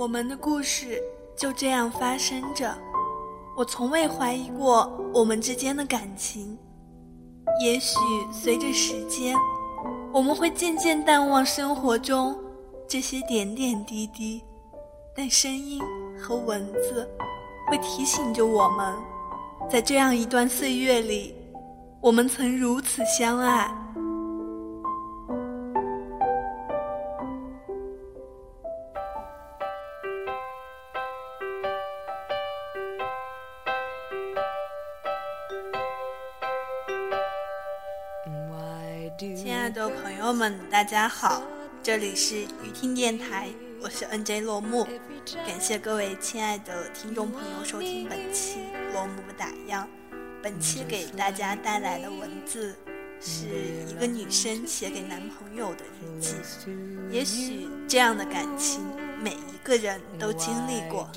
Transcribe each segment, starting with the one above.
我们的故事就这样发生着。我从未怀疑过我们之间的感情。也许随着时间，我们会渐渐淡忘生活中这些点点滴滴，但声音和文字会提醒着我们，在这样一段岁月里，我们曾如此相爱。的朋友们，大家好，这里是雨听电台，我是 NJ 落木，感谢各位亲爱的听众朋友收听本期落木打样。本期给大家带来的文字是一个女生写给男朋友的日记。也许这样的感情，每一个人都经历过。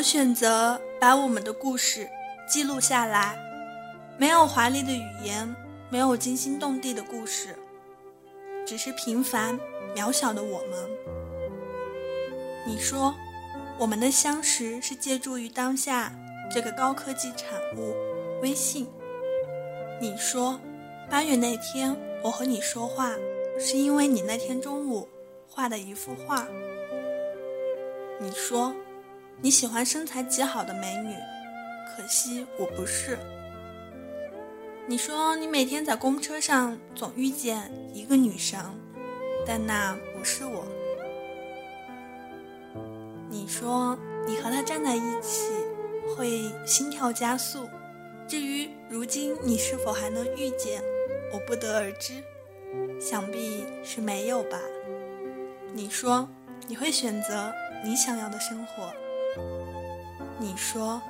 我选择把我们的故事记录下来，没有华丽的语言，没有惊心动地的故事，只是平凡渺小的我们。你说，我们的相识是借助于当下这个高科技产物——微信。你说，八月那天我和你说话，是因为你那天中午画的一幅画。你说。你喜欢身材极好的美女，可惜我不是。你说你每天在公车上总遇见一个女生，但那不是我。你说你和她站在一起会心跳加速，至于如今你是否还能遇见，我不得而知，想必是没有吧。你说你会选择你想要的生活。你说，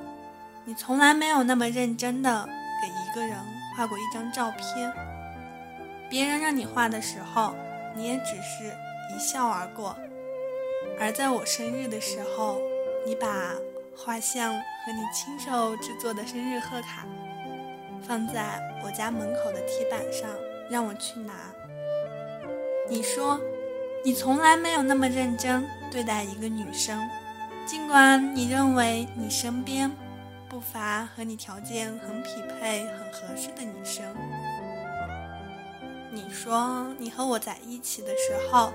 你从来没有那么认真的给一个人画过一张照片。别人让你画的时候，你也只是一笑而过。而在我生日的时候，你把画像和你亲手制作的生日贺卡放在我家门口的铁板上，让我去拿。你说，你从来没有那么认真对待一个女生。尽管你认为你身边不乏和你条件很匹配、很合适的女生，你说你和我在一起的时候，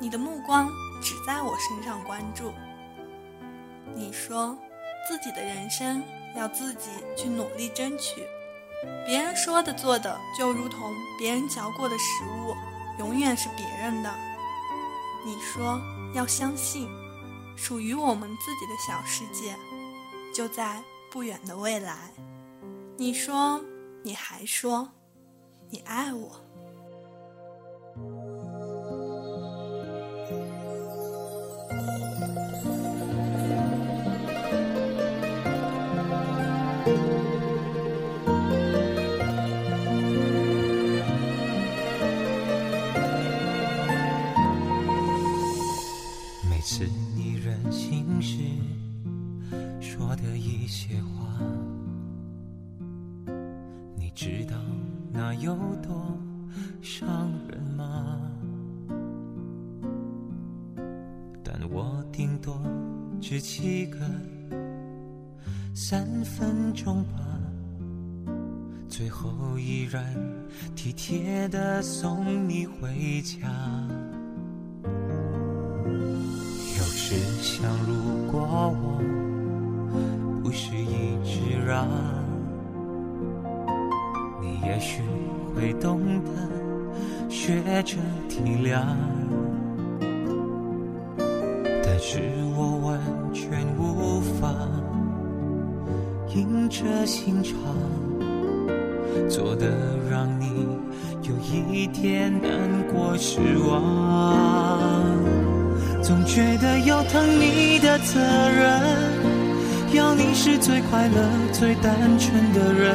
你的目光只在我身上关注。你说自己的人生要自己去努力争取，别人说的做的就如同别人嚼过的食物，永远是别人的。你说要相信。属于我们自己的小世界，就在不远的未来。你说，你还说，你爱我。知道那有多伤人吗？但我顶多只记个三分钟吧，最后依然体贴的送你回家。有时想，如果我不是一直让。许会懂得学着体谅。但是我完全无法硬着心肠做的，让你有一点难过失望。总觉得有疼你的责任，要你是最快乐、最单纯的人，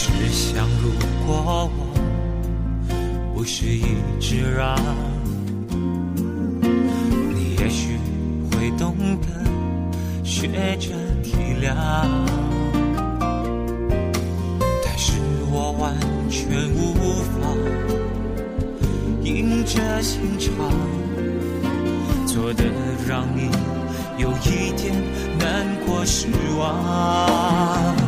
只想，如果我不是一直让，你也许会懂得学着体谅。但是我完全无法硬着心肠做的，让你有一点难过失望。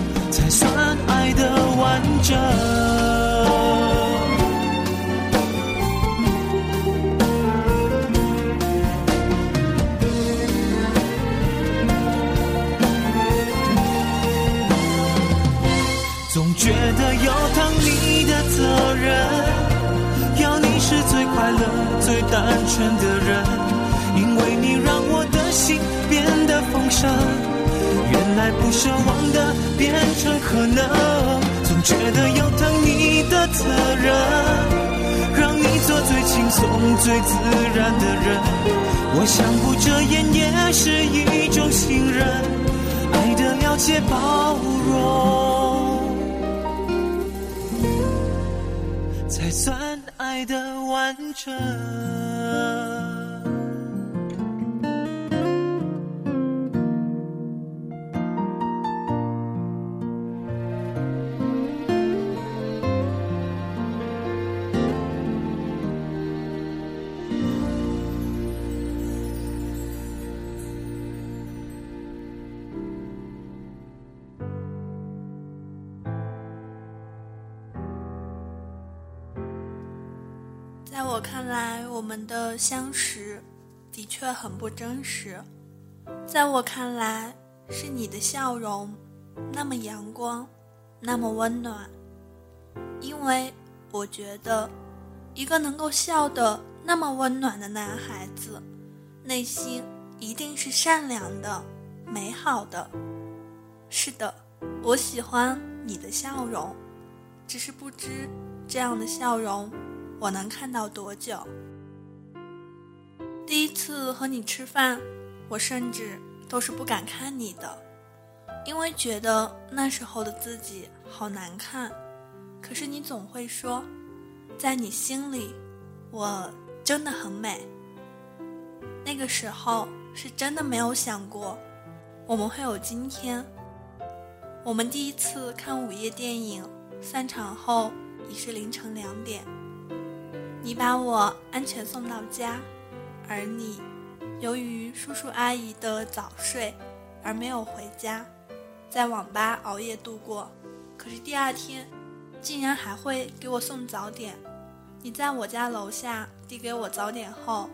算爱的完整。总觉得有疼你的责任，要你是最快乐、最单纯的人，因为你让我的心变得丰盛。原来不奢望的变成可能，总觉得有疼你的责任，让你做最轻松、最自然的人。我想不遮掩也是一种信任，爱的了解、包容。才算爱的完整。我看来，我们的相识的确很不真实。在我看来，是你的笑容那么阳光，那么温暖。因为我觉得，一个能够笑得那么温暖的男孩子，内心一定是善良的、美好的。是的，我喜欢你的笑容，只是不知这样的笑容。我能看到多久？第一次和你吃饭，我甚至都是不敢看你的，因为觉得那时候的自己好难看。可是你总会说，在你心里，我真的很美。那个时候是真的没有想过，我们会有今天。我们第一次看午夜电影，散场后已是凌晨两点。你把我安全送到家，而你由于叔叔阿姨的早睡而没有回家，在网吧熬夜度过。可是第二天，竟然还会给我送早点。你在我家楼下递给我早点后，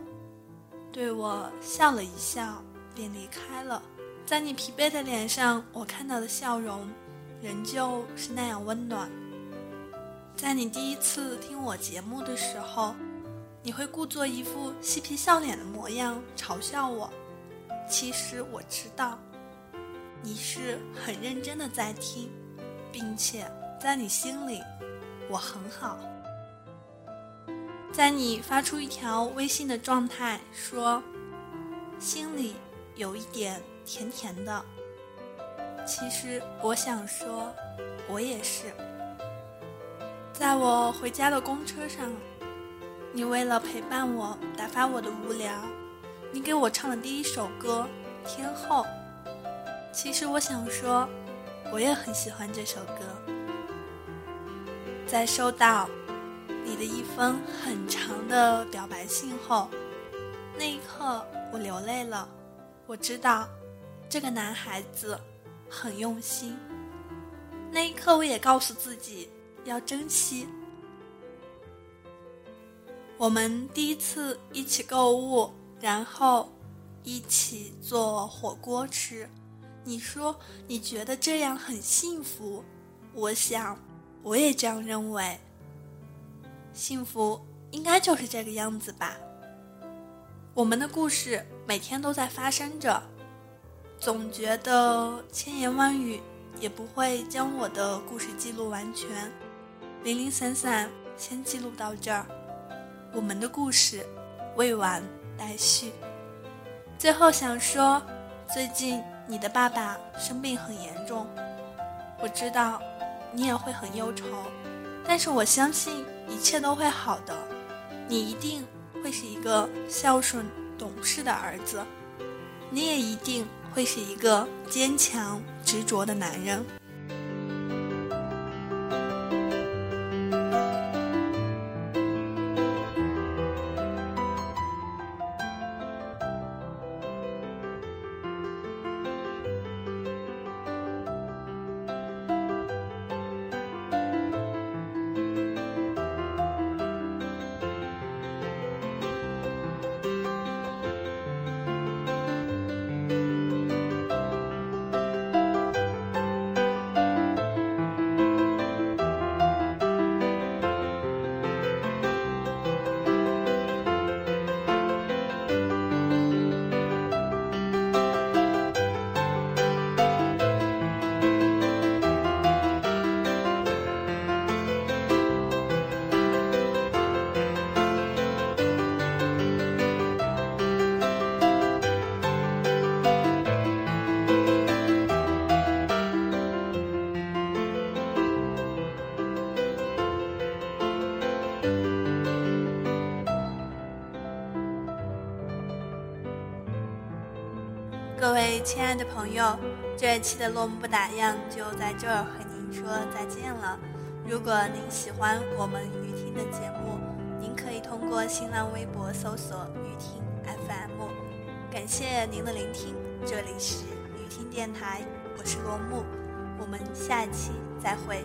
对我笑了一笑，便离开了。在你疲惫的脸上，我看到的笑容，仍旧是那样温暖。在你第一次听我节目的时候，你会故作一副嬉皮笑脸的模样嘲笑我。其实我知道，你是很认真的在听，并且在你心里，我很好。在你发出一条微信的状态说，心里有一点甜甜的。其实我想说，我也是。在我回家的公车上，你为了陪伴我，打发我的无聊，你给我唱的第一首歌《天后》。其实我想说，我也很喜欢这首歌。在收到你的一封很长的表白信后，那一刻我流泪了。我知道这个男孩子很用心。那一刻我也告诉自己要珍惜。我们第一次一起购物，然后一起做火锅吃。你说你觉得这样很幸福，我想。我也这样认为。幸福应该就是这个样子吧。我们的故事每天都在发生着，总觉得千言万语也不会将我的故事记录完全。零零散散，先记录到这儿。我们的故事未完待续。最后想说，最近你的爸爸生病很严重，我知道。你也会很忧愁，但是我相信一切都会好的。你一定会是一个孝顺懂事的儿子，你也一定会是一个坚强执着的男人。亲爱的朋友，这一期的落幕不打烊就在这儿和您说再见了。如果您喜欢我们雨听的节目，您可以通过新浪微博搜索“雨听 FM”。感谢您的聆听，这里是雨听电台，我是落幕，我们下一期再会。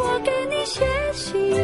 我给你写信。